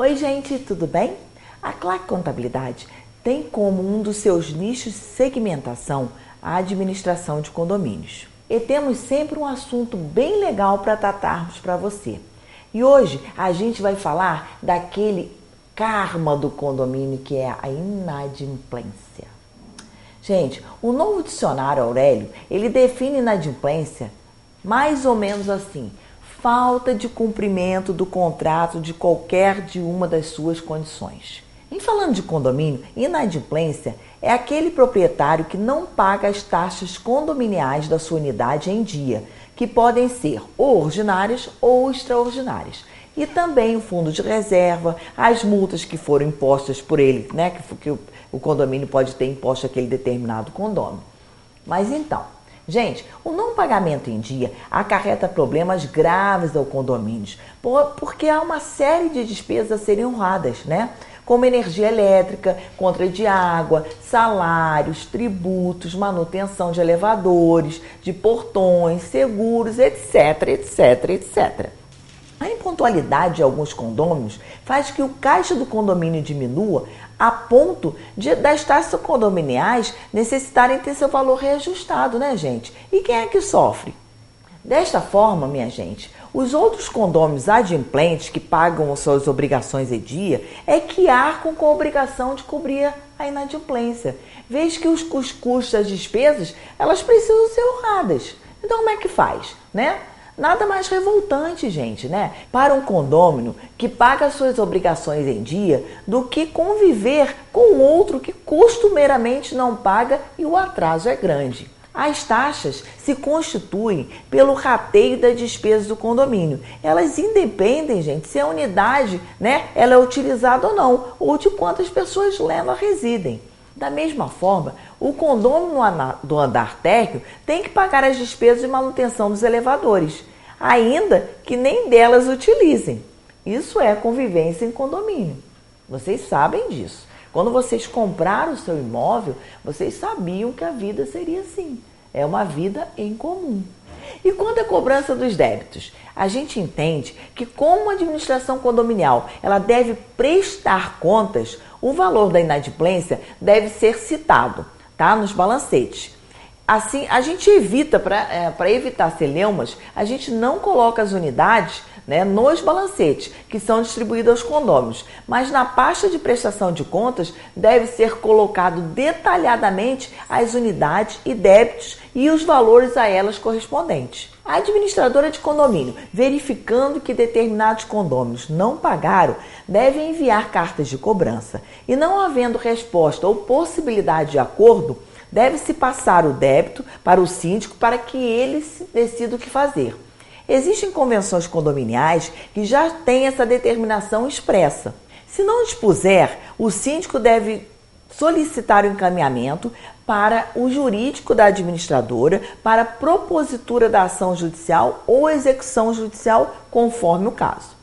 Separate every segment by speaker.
Speaker 1: Oi, gente, tudo bem? A Claque Contabilidade tem como um dos seus nichos de segmentação a administração de condomínios. E temos sempre um assunto bem legal para tratarmos para você. E hoje a gente vai falar daquele karma do condomínio que é a inadimplência. Gente, o novo dicionário Aurélio, ele define inadimplência mais ou menos assim: falta de cumprimento do contrato de qualquer de uma das suas condições. Em falando de condomínio, inadimplência é aquele proprietário que não paga as taxas condominiais da sua unidade em dia, que podem ser ou ordinárias ou extraordinárias. E também o fundo de reserva, as multas que foram impostas por ele, né? Que, que o, o condomínio pode ter imposto aquele determinado condomínio. Mas então, Gente, o não pagamento em dia acarreta problemas graves ao condomínio, porque há uma série de despesas a serem honradas, né? Como energia elétrica, contra de água, salários, tributos, manutenção de elevadores, de portões, seguros, etc, etc, etc. A impontualidade de alguns condôminos faz que o caixa do condomínio diminua a ponto de, das taxas condominiais necessitarem ter seu valor reajustado, né, gente? E quem é que sofre? Desta forma, minha gente, os outros condôminos adimplentes que pagam suas obrigações em dia é que arcam com a obrigação de cobrir a inadimplência, vez que os, os custos, as despesas, elas precisam ser honradas. Então, como é que faz, né? Nada mais revoltante, gente, né? Para um condômino que paga suas obrigações em dia do que conviver com outro que costumeiramente não paga e o atraso é grande. As taxas se constituem pelo rateio das despesas do condomínio. Elas independem, gente, se a unidade, né, ela é utilizada ou não, ou de quantas pessoas nela residem. Da mesma forma, o condomínio do andar térreo tem que pagar as despesas de manutenção dos elevadores, ainda que nem delas utilizem. Isso é convivência em condomínio. Vocês sabem disso. Quando vocês compraram o seu imóvel, vocês sabiam que a vida seria assim. É uma vida em comum. E quanto à cobrança dos débitos? A gente entende que como a administração condominial ela deve prestar contas, o valor da inadimplência deve ser citado tá, nos balancetes. Assim, a gente evita, para é, evitar celeumas, a gente não coloca as unidades né, nos balancetes, que são distribuídos aos condôminos, mas na pasta de prestação de contas deve ser colocado detalhadamente as unidades e débitos e os valores a elas correspondentes. A administradora de condomínio, verificando que determinados condôminos não pagaram, deve enviar cartas de cobrança e, não havendo resposta ou possibilidade de acordo, deve-se passar o débito para o síndico para que ele decida o que fazer. Existem convenções condominiais que já têm essa determinação expressa. Se não dispuser, o síndico deve solicitar o encaminhamento para o jurídico da administradora para propositura da ação judicial ou execução judicial, conforme o caso.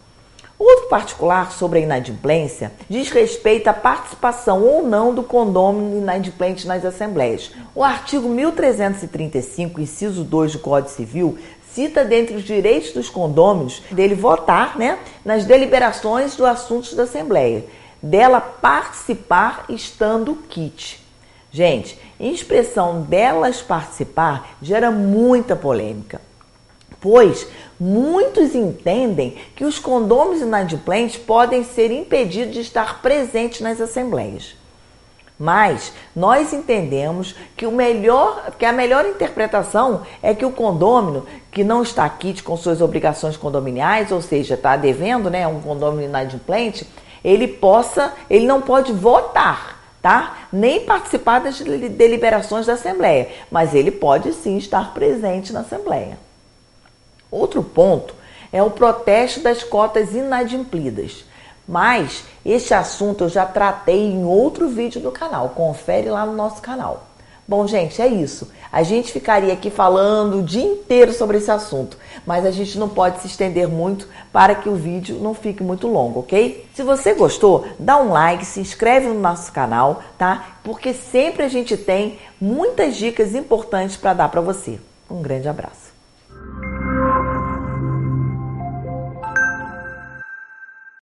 Speaker 1: Outro particular sobre a inadimplência diz respeito à participação ou não do condômino inadimplente nas assembleias. O artigo 1335, inciso 2 do Código Civil, cita dentre os direitos dos condôminos dele votar né, nas deliberações do assuntos da Assembleia, dela participar estando kit. Gente, expressão delas participar gera muita polêmica, pois muitos entendem que os condôminos inadimplentes podem ser impedidos de estar presentes nas assembleias. Mas nós entendemos que, o melhor, que a melhor interpretação é que o condômino que não está quite com suas obrigações condominiais, ou seja, está devendo, né, um condômino inadimplente, ele possa, ele não pode votar, tá? Nem participar das deliberações da Assembleia, mas ele pode sim estar presente na Assembleia. Outro ponto é o protesto das cotas inadimplidas. Mas este assunto eu já tratei em outro vídeo do canal. Confere lá no nosso canal. Bom, gente, é isso. A gente ficaria aqui falando o dia inteiro sobre esse assunto, mas a gente não pode se estender muito para que o vídeo não fique muito longo, ok? Se você gostou, dá um like, se inscreve no nosso canal, tá? Porque sempre a gente tem muitas dicas importantes para dar para você. Um grande abraço.